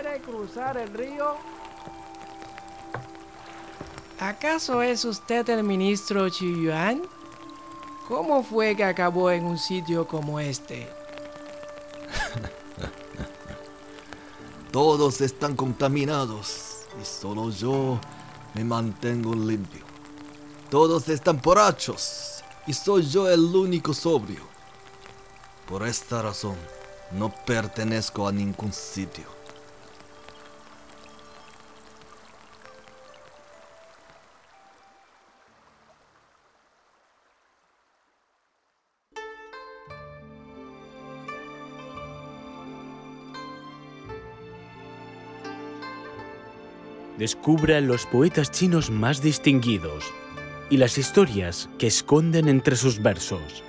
quiere cruzar el río? ¿Acaso es usted el ministro Yuan? ¿Cómo fue que acabó en un sitio como este? Todos están contaminados y solo yo me mantengo limpio. Todos están borrachos y soy yo el único sobrio. Por esta razón, no pertenezco a ningún sitio. Descubra los poetas chinos más distinguidos y las historias que esconden entre sus versos.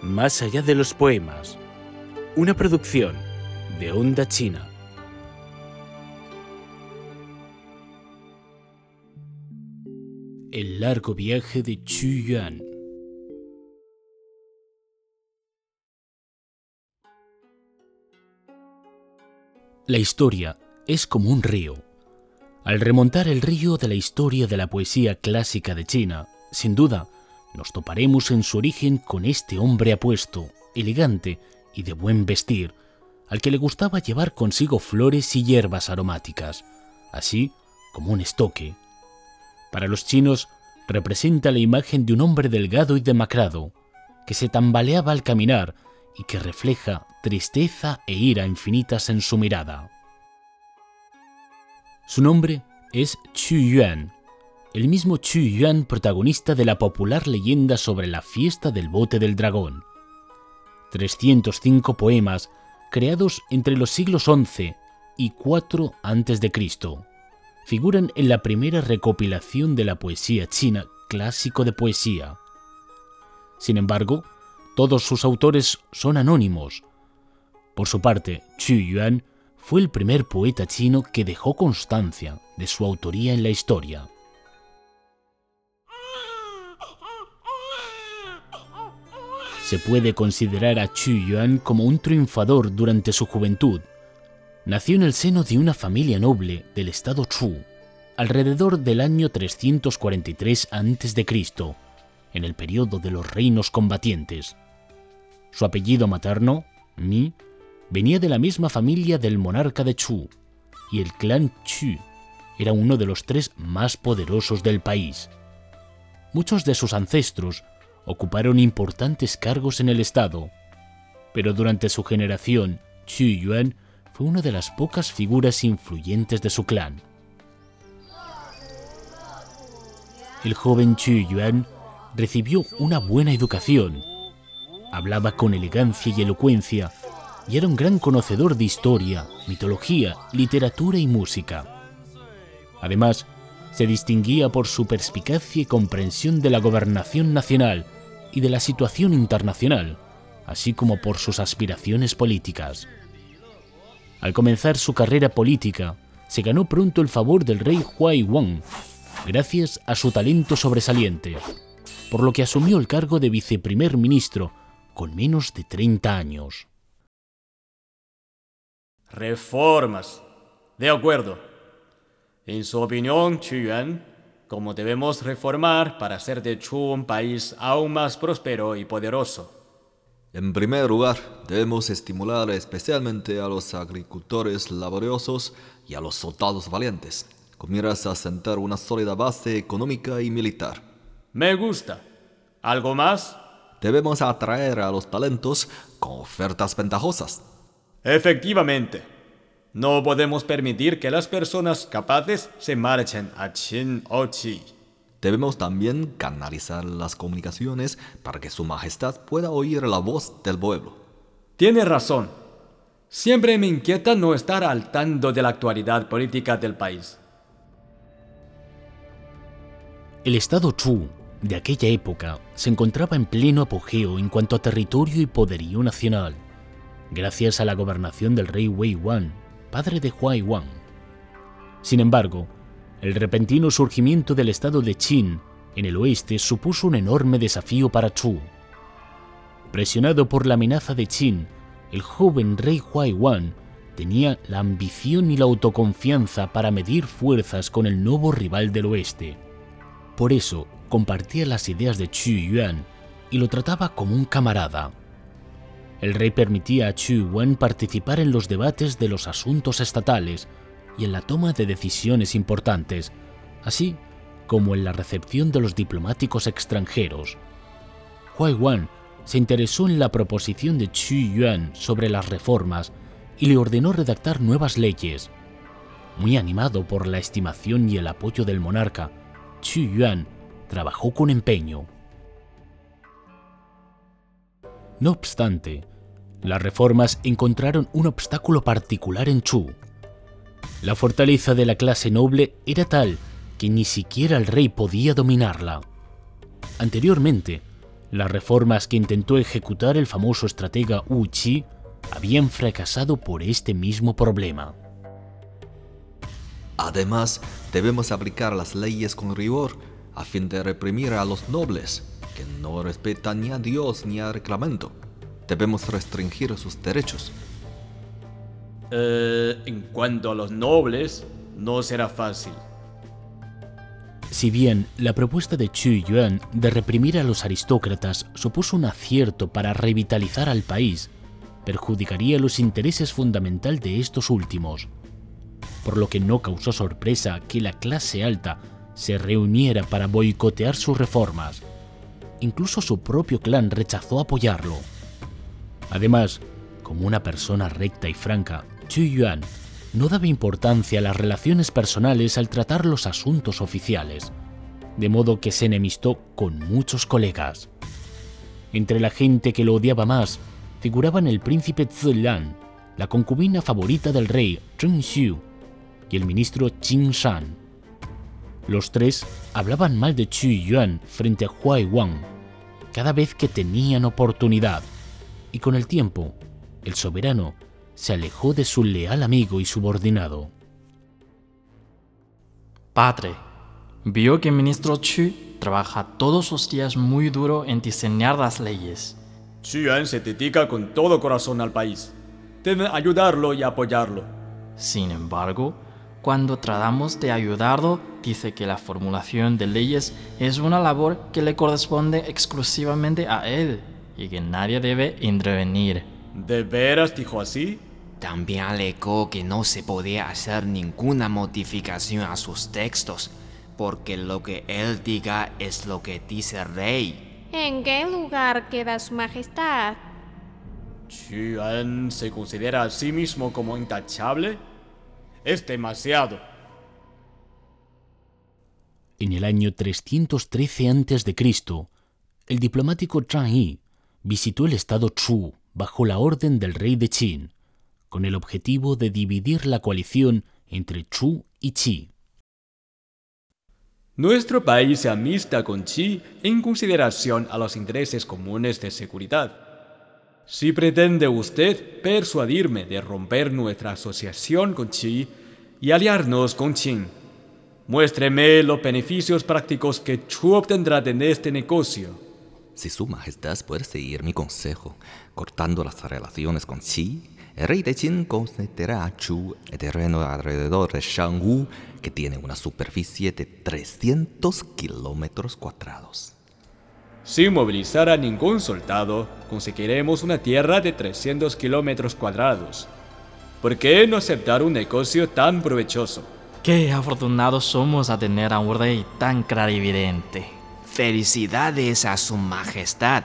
Más allá de los poemas, una producción de Onda China. El largo viaje de Chu Yuan. La historia es como un río. Al remontar el río de la historia de la poesía clásica de China, sin duda, nos toparemos en su origen con este hombre apuesto, elegante y de buen vestir, al que le gustaba llevar consigo flores y hierbas aromáticas, así como un estoque. Para los chinos representa la imagen de un hombre delgado y demacrado, que se tambaleaba al caminar y que refleja tristeza e ira infinitas en su mirada. Su nombre es Chu Yuan, el mismo Chu Yuan protagonista de la popular leyenda sobre la fiesta del bote del dragón. 305 poemas creados entre los siglos XI y IV a.C. figuran en la primera recopilación de la poesía china clásico de poesía. Sin embargo, todos sus autores son anónimos. Por su parte, Chu Yuan fue el primer poeta chino que dejó constancia de su autoría en la historia. Se puede considerar a Chu Yuan como un triunfador durante su juventud. Nació en el seno de una familia noble del estado Chu, alrededor del año 343 a.C., en el periodo de los reinos combatientes. Su apellido materno, Mi, venía de la misma familia del monarca de Chu, y el clan Chu era uno de los tres más poderosos del país. Muchos de sus ancestros ocuparon importantes cargos en el Estado, pero durante su generación, Chu Yuan fue una de las pocas figuras influyentes de su clan. El joven Chu Yuan recibió una buena educación. Hablaba con elegancia y elocuencia y era un gran conocedor de historia, mitología, literatura y música. Además, se distinguía por su perspicacia y comprensión de la gobernación nacional y de la situación internacional, así como por sus aspiraciones políticas. Al comenzar su carrera política, se ganó pronto el favor del rey Huai Wang, gracias a su talento sobresaliente, por lo que asumió el cargo de viceprimer ministro con menos de 30 años. Reformas. De acuerdo. En su opinión, Yuan, ¿cómo debemos reformar para hacer de Chu un país aún más próspero y poderoso? En primer lugar, debemos estimular especialmente a los agricultores laboriosos y a los soldados valientes, con miras a sentar una sólida base económica y militar. Me gusta. ¿Algo más? Debemos atraer a los talentos con ofertas ventajosas. Efectivamente, no podemos permitir que las personas capaces se marchen a Qin o Qi. Debemos también canalizar las comunicaciones para que Su Majestad pueda oír la voz del pueblo. Tiene razón. Siempre me inquieta no estar al tanto de la actualidad política del país. El estado Chu de aquella época se encontraba en pleno apogeo en cuanto a territorio y poderío nacional gracias a la gobernación del rey Wei Wan, padre de Huai Wang. Sin embargo, el repentino surgimiento del estado de Qin en el oeste supuso un enorme desafío para Chu. Presionado por la amenaza de Qin, el joven rey Huai Wan tenía la ambición y la autoconfianza para medir fuerzas con el nuevo rival del oeste. Por eso compartía las ideas de Chu Yuan y lo trataba como un camarada. El rey permitía a Chu Yuan participar en los debates de los asuntos estatales y en la toma de decisiones importantes, así como en la recepción de los diplomáticos extranjeros. Huai Wan se interesó en la proposición de Chu Yuan sobre las reformas y le ordenó redactar nuevas leyes. Muy animado por la estimación y el apoyo del monarca, Chu Yuan trabajó con empeño. No obstante, las reformas encontraron un obstáculo particular en Chu. La fortaleza de la clase noble era tal que ni siquiera el rey podía dominarla. Anteriormente, las reformas que intentó ejecutar el famoso estratega Wu Qi habían fracasado por este mismo problema. Además, debemos aplicar las leyes con rigor a fin de reprimir a los nobles, que no respetan ni a Dios ni al reglamento. Debemos restringir sus derechos. Eh, en cuanto a los nobles, no será fácil. Si bien la propuesta de Chu Yuan de reprimir a los aristócratas supuso un acierto para revitalizar al país, perjudicaría los intereses fundamental de estos últimos, por lo que no causó sorpresa que la clase alta se reuniera para boicotear sus reformas. Incluso su propio clan rechazó apoyarlo. Además, como una persona recta y franca, Chu Yuan no daba importancia a las relaciones personales al tratar los asuntos oficiales, de modo que se enemistó con muchos colegas. Entre la gente que lo odiaba más figuraban el príncipe Zilan, la concubina favorita del rey Zheng Xiu y el ministro Qin Shan. Los tres hablaban mal de Chu Yuan frente a Huai Wang cada vez que tenían oportunidad, y con el tiempo, el soberano se alejó de su leal amigo y subordinado. Padre, vio que el ministro Chu trabaja todos los días muy duro en diseñar las leyes. Chu Yuan se dedica con todo corazón al país. Deben ayudarlo y apoyarlo. Sin embargo, cuando tratamos de ayudarlo, dice que la formulación de leyes es una labor que le corresponde exclusivamente a él y que nadie debe intervenir. ¿De veras dijo así? También alegó que no se podía hacer ninguna modificación a sus textos, porque lo que él diga es lo que dice el rey. ¿En qué lugar queda su majestad? ¿Chu Yuan se considera a sí mismo como intachable? Es demasiado. En el año 313 a.C., el diplomático Zhang Yi visitó el estado Chu bajo la orden del rey de Qin, con el objetivo de dividir la coalición entre Chu y Qi. Nuestro país se amista con Qi en consideración a los intereses comunes de seguridad. Si pretende usted persuadirme de romper nuestra asociación con Qi y aliarnos con Qin, muéstreme los beneficios prácticos que Chu obtendrá de este negocio. Si su majestad puede seguir mi consejo, cortando las relaciones con Qi, el rey de Qin concederá a Chu el terreno alrededor de Shangwu, que tiene una superficie de 300 kilómetros cuadrados. Sin movilizar a ningún soldado, conseguiremos una tierra de 300 kilómetros cuadrados. ¿Por qué no aceptar un negocio tan provechoso? Qué afortunados somos a tener a un rey tan clarividente. Felicidades a su majestad.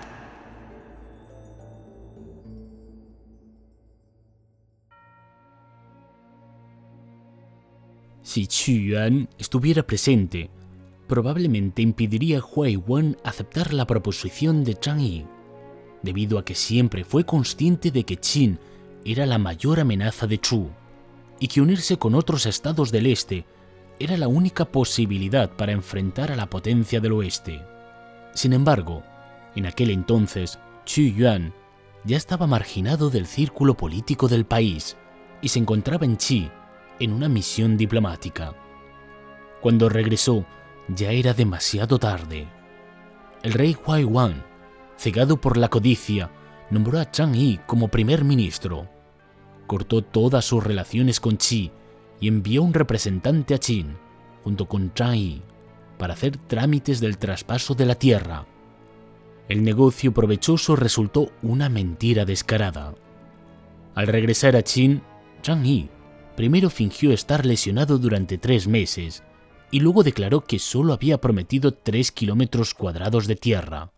Si Chu Yuan estuviera presente, probablemente impediría a Huai Wan aceptar la proposición de Zhang Yi, debido a que siempre fue consciente de que Qin era la mayor amenaza de Chu y que unirse con otros estados del este era la única posibilidad para enfrentar a la potencia del oeste. Sin embargo, en aquel entonces, Chu Yuan ya estaba marginado del círculo político del país y se encontraba en Qi en una misión diplomática. Cuando regresó, ya era demasiado tarde. El rey Huai Wan, cegado por la codicia, nombró a Chang Yi como primer ministro. cortó todas sus relaciones con Qi y envió un representante a Qin, junto con Zhang Yi, para hacer trámites del traspaso de la tierra. El negocio provechoso resultó una mentira descarada. Al regresar a Qin, Zhang Yi primero fingió estar lesionado durante tres meses y luego declaró que solo había prometido tres kilómetros cuadrados de tierra.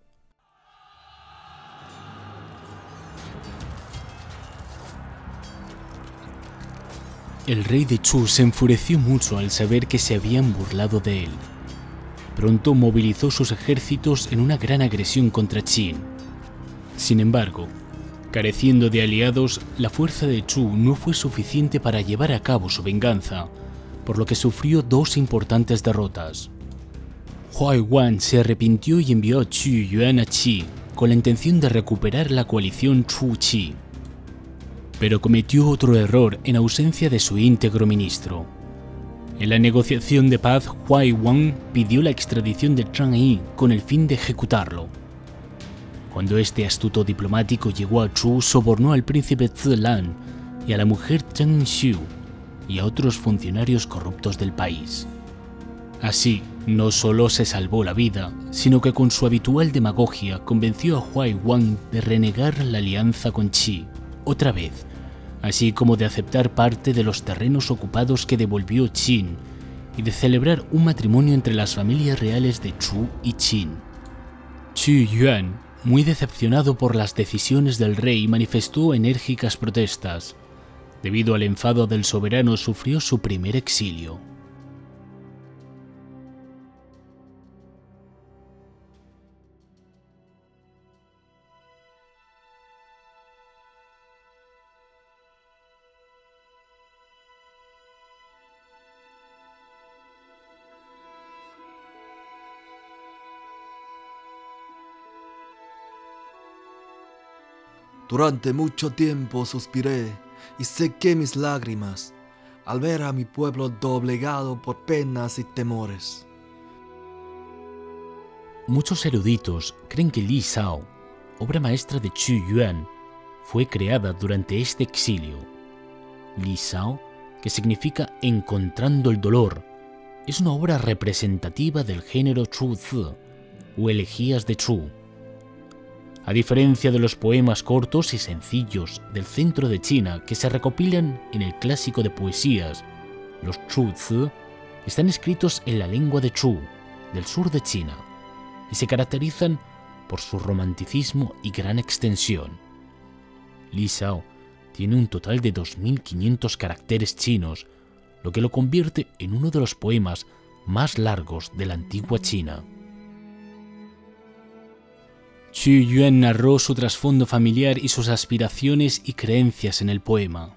El rey de Chu se enfureció mucho al saber que se habían burlado de él. Pronto movilizó sus ejércitos en una gran agresión contra Qin. Sin embargo, careciendo de aliados, la fuerza de Chu no fue suficiente para llevar a cabo su venganza, por lo que sufrió dos importantes derrotas. Huai Wan se arrepintió y envió a Chu Yuan a Qi con la intención de recuperar la coalición Chu-Qi pero cometió otro error en ausencia de su íntegro ministro. En la negociación de paz, Huai Wang pidió la extradición de Zhang Yi con el fin de ejecutarlo. Cuando este astuto diplomático llegó a Chu, sobornó al príncipe Zilan y a la mujer Zheng Xiu y a otros funcionarios corruptos del país. Así, no solo se salvó la vida, sino que con su habitual demagogia convenció a Huai Wang de renegar la alianza con Qi, otra vez, así como de aceptar parte de los terrenos ocupados que devolvió Qin y de celebrar un matrimonio entre las familias reales de Chu y Qin. Chu Yuan, muy decepcionado por las decisiones del rey, manifestó enérgicas protestas. Debido al enfado del soberano, sufrió su primer exilio. Durante mucho tiempo suspiré y sequé mis lágrimas al ver a mi pueblo doblegado por penas y temores. Muchos eruditos creen que Li Shao, obra maestra de Chu Yuan, fue creada durante este exilio. Li Shao, que significa encontrando el dolor, es una obra representativa del género Chu Zi o elegías de Chu a diferencia de los poemas cortos y sencillos del centro de China que se recopilan en el clásico de poesías, los Chu-Zi están escritos en la lengua de Chu, del sur de China, y se caracterizan por su romanticismo y gran extensión. Li Shao tiene un total de 2.500 caracteres chinos, lo que lo convierte en uno de los poemas más largos de la antigua China. Xu Yuan narró su trasfondo familiar y sus aspiraciones y creencias en el poema.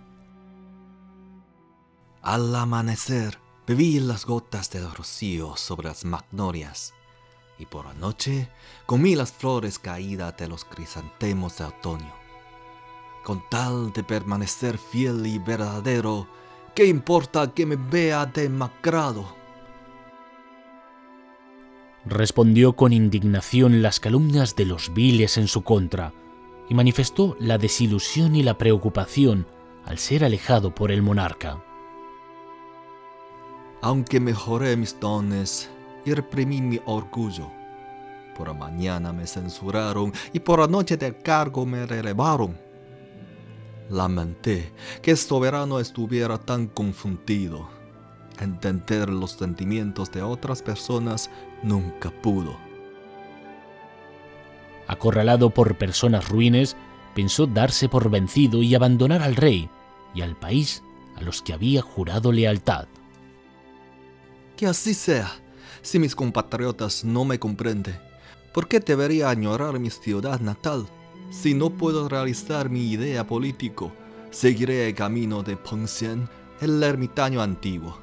Al amanecer, bebí las gotas del rocío sobre las magnolias, y por la noche comí las flores caídas de los crisantemos de otoño. Con tal de permanecer fiel y verdadero, ¿qué importa que me vea demacrado? Respondió con indignación las calumnias de los viles en su contra y manifestó la desilusión y la preocupación al ser alejado por el monarca. Aunque mejoré mis dones y reprimí mi orgullo, por la mañana me censuraron y por la noche del cargo me relevaron. Lamenté que el soberano estuviera tan confundido entender los sentimientos de otras personas nunca pudo. Acorralado por personas ruines, pensó darse por vencido y abandonar al rey y al país a los que había jurado lealtad. Que así sea. Si mis compatriotas no me comprenden, ¿por qué debería añorar mi ciudad natal? Si no puedo realizar mi idea político, seguiré el camino de Pengxian, el ermitaño antiguo.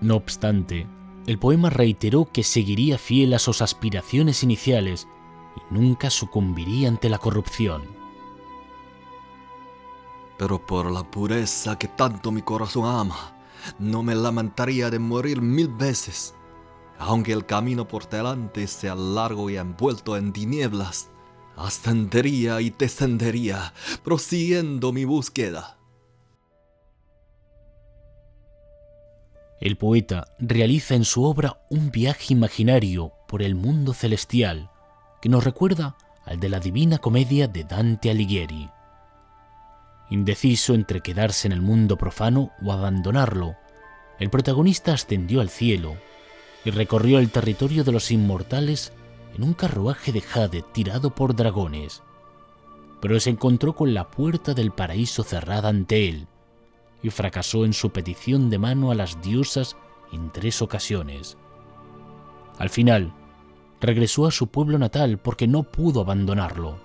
No obstante, el poema reiteró que seguiría fiel a sus aspiraciones iniciales y nunca sucumbiría ante la corrupción. Pero por la pureza que tanto mi corazón ama, no me lamentaría de morir mil veces, aunque el camino por delante sea largo y envuelto en tinieblas, ascendería y descendería, prosiguiendo mi búsqueda. El poeta realiza en su obra un viaje imaginario por el mundo celestial que nos recuerda al de la Divina Comedia de Dante Alighieri. Indeciso entre quedarse en el mundo profano o abandonarlo, el protagonista ascendió al cielo y recorrió el territorio de los inmortales en un carruaje de jade tirado por dragones. Pero se encontró con la puerta del paraíso cerrada ante él y fracasó en su petición de mano a las diosas en tres ocasiones. Al final, regresó a su pueblo natal porque no pudo abandonarlo.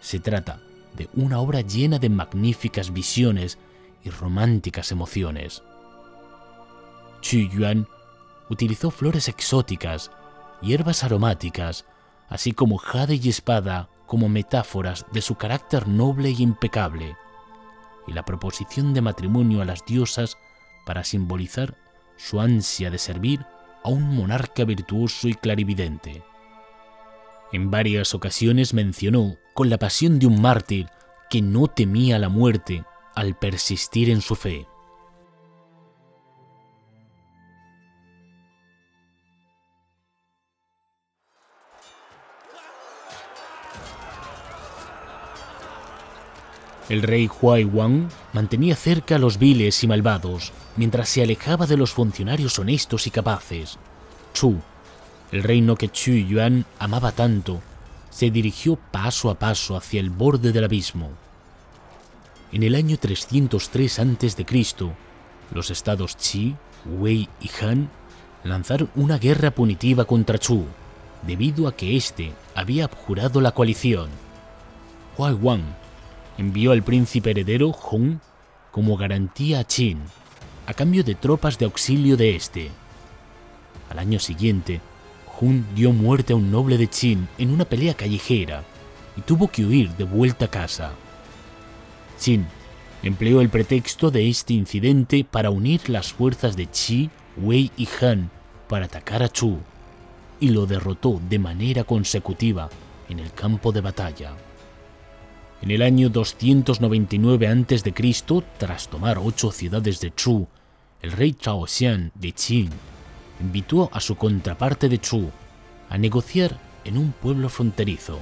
Se trata de una obra llena de magníficas visiones y románticas emociones. Qu Yuan utilizó flores exóticas, hierbas aromáticas, así como jade y espada como metáforas de su carácter noble y impecable, y la proposición de matrimonio a las diosas para simbolizar su ansia de servir a un monarca virtuoso y clarividente. En varias ocasiones mencionó con la pasión de un mártir que no temía la muerte al persistir en su fe. El rey Huai Wang mantenía cerca a los viles y malvados, mientras se alejaba de los funcionarios honestos y capaces. Chu, el reino que Chu Yuan amaba tanto, se dirigió paso a paso hacia el borde del abismo. En el año 303 a.C., los estados Qi, Wei y Han lanzaron una guerra punitiva contra Chu, debido a que éste había abjurado la coalición. Huai Wang envió al príncipe heredero Hong como garantía a Qin, a cambio de tropas de auxilio de este. Al año siguiente, Hun dio muerte a un noble de Qin en una pelea callejera y tuvo que huir de vuelta a casa. Qin empleó el pretexto de este incidente para unir las fuerzas de Qi, Wei y Han para atacar a Chu y lo derrotó de manera consecutiva en el campo de batalla. En el año 299 a.C., tras tomar ocho ciudades de Chu, el rey Chao Xian de Qin invitó a su contraparte de Chu a negociar en un pueblo fronterizo.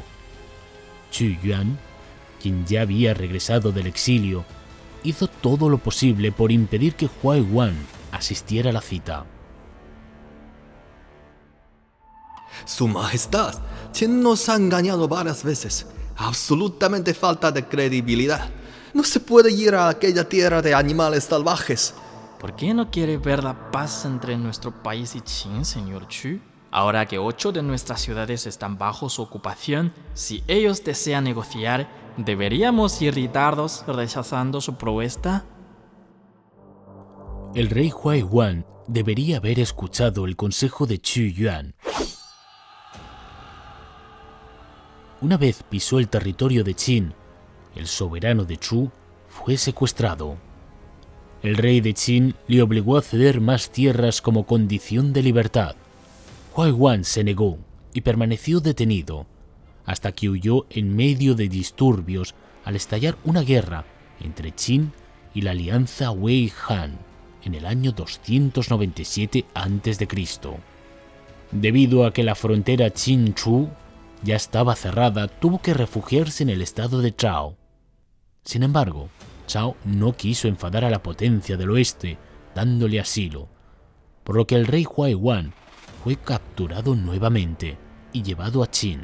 Chu Yuan, quien ya había regresado del exilio, hizo todo lo posible por impedir que Huai Wan asistiera a la cita. Su Majestad, quien nos ha engañado varias veces, absolutamente falta de credibilidad. No se puede ir a aquella tierra de animales salvajes. ¿Por qué no quiere ver la paz entre nuestro país y Qin, señor Chu? Ahora que ocho de nuestras ciudades están bajo su ocupación, si ellos desean negociar, ¿deberíamos irritarlos rechazando su propuesta? El rey Huai Wan debería haber escuchado el consejo de Chu Yuan. Una vez pisó el territorio de Qin, el soberano de Chu fue secuestrado. El rey de Qin le obligó a ceder más tierras como condición de libertad. Huai Wan se negó y permaneció detenido hasta que huyó en medio de disturbios al estallar una guerra entre Qin y la alianza Wei Han en el año 297 a.C. Debido a que la frontera Qin-Chu ya estaba cerrada, tuvo que refugiarse en el estado de Chao. Sin embargo, Chao no quiso enfadar a la potencia del oeste, dándole asilo, por lo que el rey Huai fue capturado nuevamente y llevado a Qin.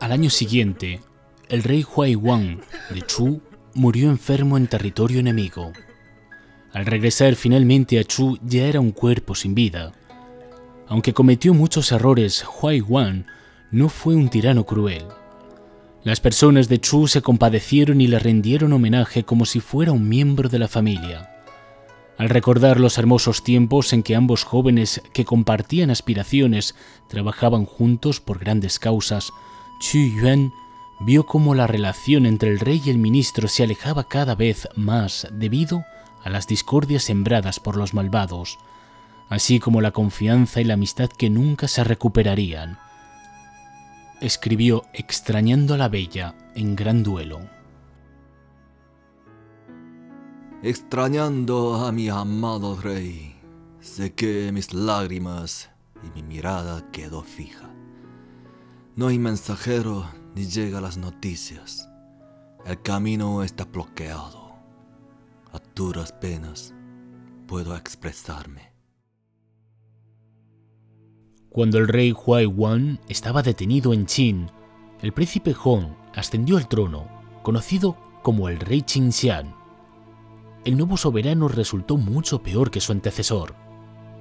Al año siguiente, el rey Huai de Chu murió enfermo en territorio enemigo. Al regresar finalmente a Chu ya era un cuerpo sin vida. Aunque cometió muchos errores, Huai Wan no fue un tirano cruel. Las personas de Chu se compadecieron y le rendieron homenaje como si fuera un miembro de la familia. Al recordar los hermosos tiempos en que ambos jóvenes que compartían aspiraciones trabajaban juntos por grandes causas, Chu Yuan vio cómo la relación entre el rey y el ministro se alejaba cada vez más debido a las discordias sembradas por los malvados, así como la confianza y la amistad que nunca se recuperarían. Escribió extrañando a la bella en gran duelo. Extrañando a mi amado rey, sequé mis lágrimas y mi mirada quedó fija. No hay mensajero ni llega las noticias. El camino está bloqueado. A duras penas puedo expresarme. Cuando el rey Huai Wan estaba detenido en Qin, el príncipe Hong ascendió al trono, conocido como el rey Qingxian. El nuevo soberano resultó mucho peor que su antecesor.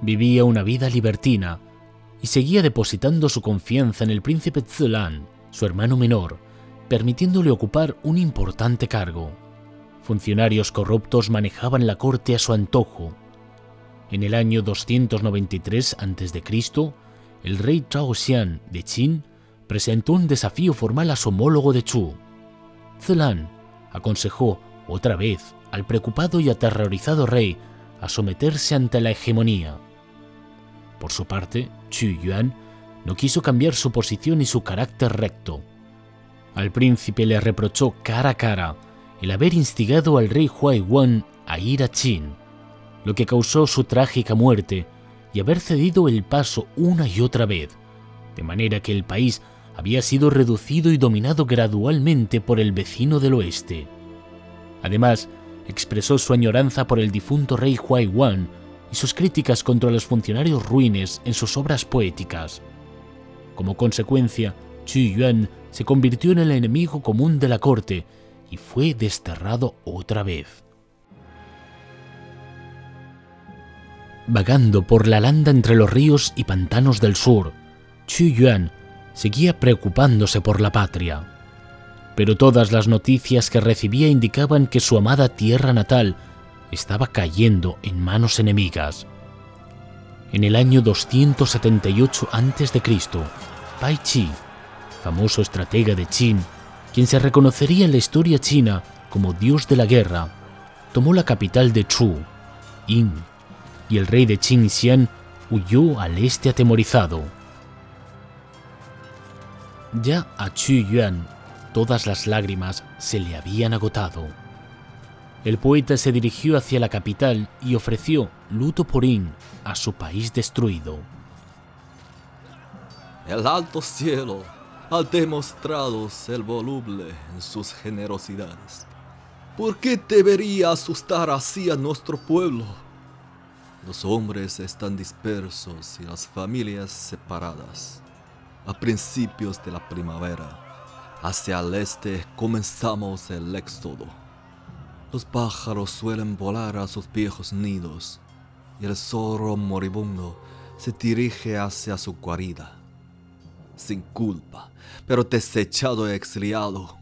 Vivía una vida libertina y seguía depositando su confianza en el príncipe Zilan, su hermano menor, permitiéndole ocupar un importante cargo. Funcionarios corruptos manejaban la corte a su antojo. En el año 293 a.C., el rey Zhao Xian de Qin presentó un desafío formal a su homólogo de Chu. Zilan aconsejó otra vez al preocupado y aterrorizado rey a someterse ante la hegemonía. Por su parte, Chu Yuan no quiso cambiar su posición y su carácter recto. Al príncipe le reprochó cara a cara el haber instigado al rey Huai Wan a ir a Qin, lo que causó su trágica muerte y haber cedido el paso una y otra vez, de manera que el país había sido reducido y dominado gradualmente por el vecino del oeste. Además, expresó su añoranza por el difunto rey Huai Wan y sus críticas contra los funcionarios ruines en sus obras poéticas. Como consecuencia, Chu Yuan se convirtió en el enemigo común de la corte y fue desterrado otra vez. Vagando por la landa entre los ríos y pantanos del sur, Chu Yuan seguía preocupándose por la patria. Pero todas las noticias que recibía indicaban que su amada tierra natal estaba cayendo en manos enemigas. En el año 278 a.C., Pai Chi, famoso estratega de Qin, quien se reconocería en la historia china como dios de la guerra, tomó la capital de Chu, Yin, y el rey de Qin Xian huyó al este atemorizado. Ya a Chu Yuan todas las lágrimas se le habían agotado. El poeta se dirigió hacia la capital y ofreció luto por In a su país destruido. El alto cielo ha demostrado ser voluble en sus generosidades. ¿Por qué debería asustar así a nuestro pueblo? Los hombres están dispersos y las familias separadas. A principios de la primavera, hacia el este comenzamos el éxodo. Los pájaros suelen volar a sus viejos nidos y el zorro moribundo se dirige hacia su guarida. Sin culpa, pero desechado y exiliado,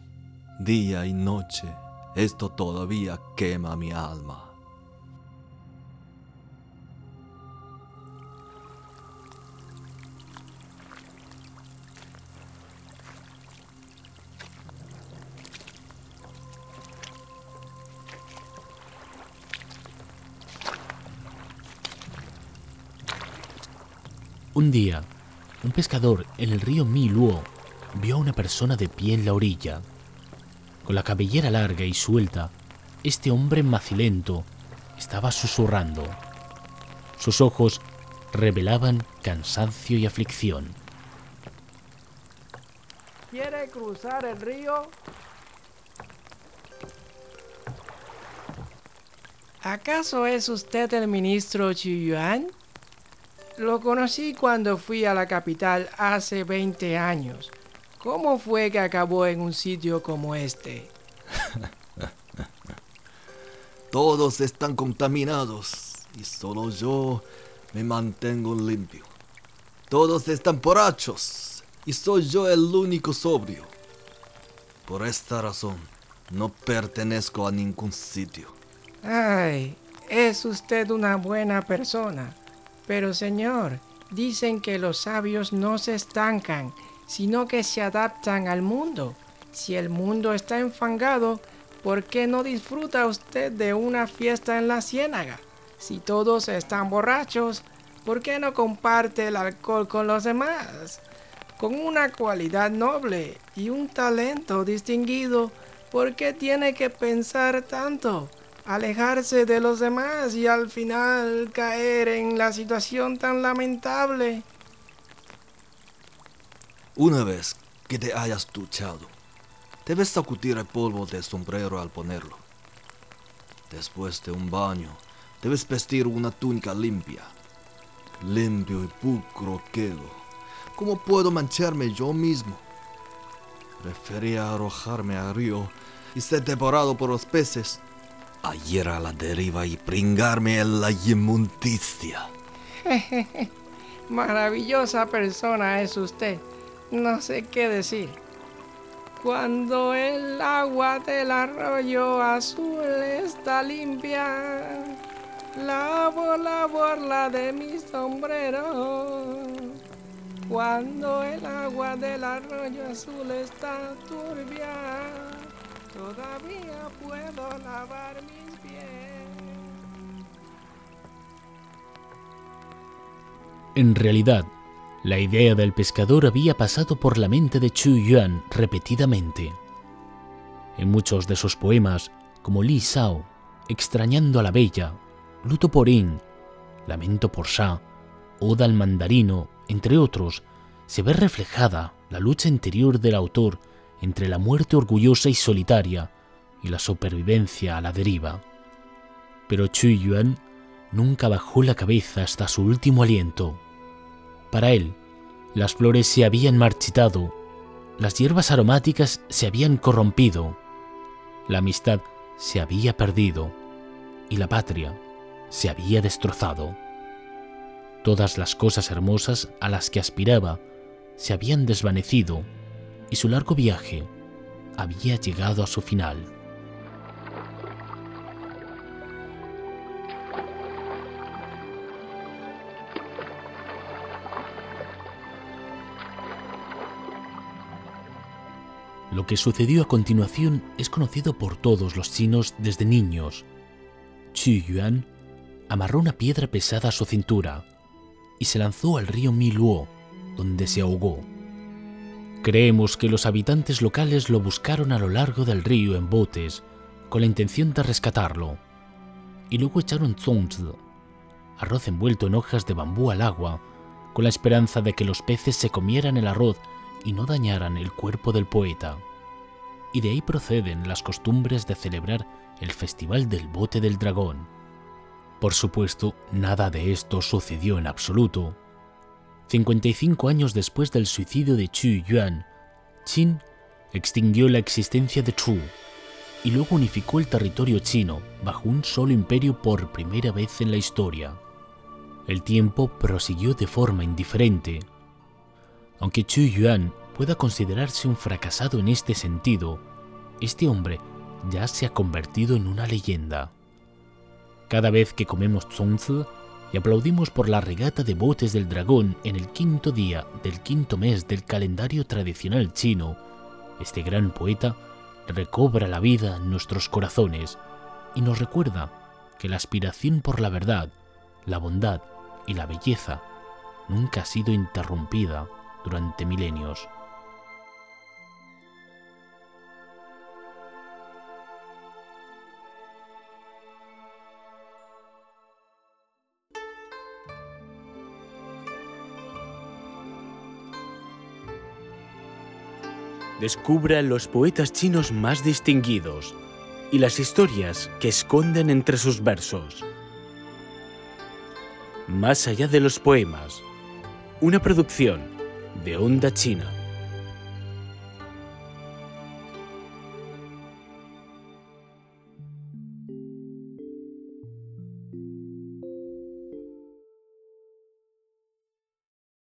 día y noche, esto todavía quema mi alma. Un día, un pescador en el río Mi Luo vio a una persona de pie en la orilla. Con la cabellera larga y suelta, este hombre macilento estaba susurrando. Sus ojos revelaban cansancio y aflicción. ¿Quiere cruzar el río? ¿Acaso es usted el ministro Yuan? Lo conocí cuando fui a la capital hace 20 años. ¿Cómo fue que acabó en un sitio como este? Todos están contaminados y solo yo me mantengo limpio. Todos están borrachos y soy yo el único sobrio. Por esta razón, no pertenezco a ningún sitio. Ay, es usted una buena persona. Pero Señor, dicen que los sabios no se estancan, sino que se adaptan al mundo. Si el mundo está enfangado, ¿por qué no disfruta usted de una fiesta en la ciénaga? Si todos están borrachos, ¿por qué no comparte el alcohol con los demás? Con una cualidad noble y un talento distinguido, ¿por qué tiene que pensar tanto? Alejarse de los demás y al final caer en la situación tan lamentable. Una vez que te hayas duchado, debes sacudir el polvo del sombrero al ponerlo. Después de un baño, debes vestir una túnica limpia. Limpio y pulcro quedo. ¿Cómo puedo mancharme yo mismo? Prefería arrojarme al río y ser devorado por los peces. Ayer a la deriva y pringarme en la inmundicia. Maravillosa persona es usted. No sé qué decir. Cuando el agua del arroyo azul está limpia, lavo la borla de mi sombrero. Cuando el agua del arroyo azul está turbia, todavía puedo lavar mis pies. En realidad, la idea del pescador había pasado por la mente de Chu Yuan repetidamente. En muchos de sus poemas, como Li Sao, Extrañando a la Bella, Luto por In, Lamento por Sha, Oda al Mandarino, entre otros, se ve reflejada la lucha interior del autor entre la muerte orgullosa y solitaria y la supervivencia a la deriva. Pero Chu Yuan nunca bajó la cabeza hasta su último aliento. Para él, las flores se habían marchitado, las hierbas aromáticas se habían corrompido, la amistad se había perdido y la patria se había destrozado. Todas las cosas hermosas a las que aspiraba se habían desvanecido y su largo viaje había llegado a su final. Lo que sucedió a continuación es conocido por todos los chinos desde niños. Chu Yuan amarró una piedra pesada a su cintura y se lanzó al río Miluo, donde se ahogó. Creemos que los habitantes locales lo buscaron a lo largo del río en botes con la intención de rescatarlo, y luego echaron zongzi, arroz envuelto en hojas de bambú al agua, con la esperanza de que los peces se comieran el arroz y no dañaran el cuerpo del poeta. Y de ahí proceden las costumbres de celebrar el Festival del Bote del Dragón. Por supuesto, nada de esto sucedió en absoluto. 55 años después del suicidio de Chu Yuan, Qin extinguió la existencia de Chu y luego unificó el territorio chino bajo un solo imperio por primera vez en la historia. El tiempo prosiguió de forma indiferente. Aunque Chu Yuan pueda considerarse un fracasado en este sentido, este hombre ya se ha convertido en una leyenda. Cada vez que comemos zongzi y aplaudimos por la regata de botes del dragón en el quinto día del quinto mes del calendario tradicional chino, este gran poeta recobra la vida en nuestros corazones y nos recuerda que la aspiración por la verdad, la bondad y la belleza nunca ha sido interrumpida durante milenios. Descubra los poetas chinos más distinguidos y las historias que esconden entre sus versos. Más allá de los poemas, una producción de Onda China.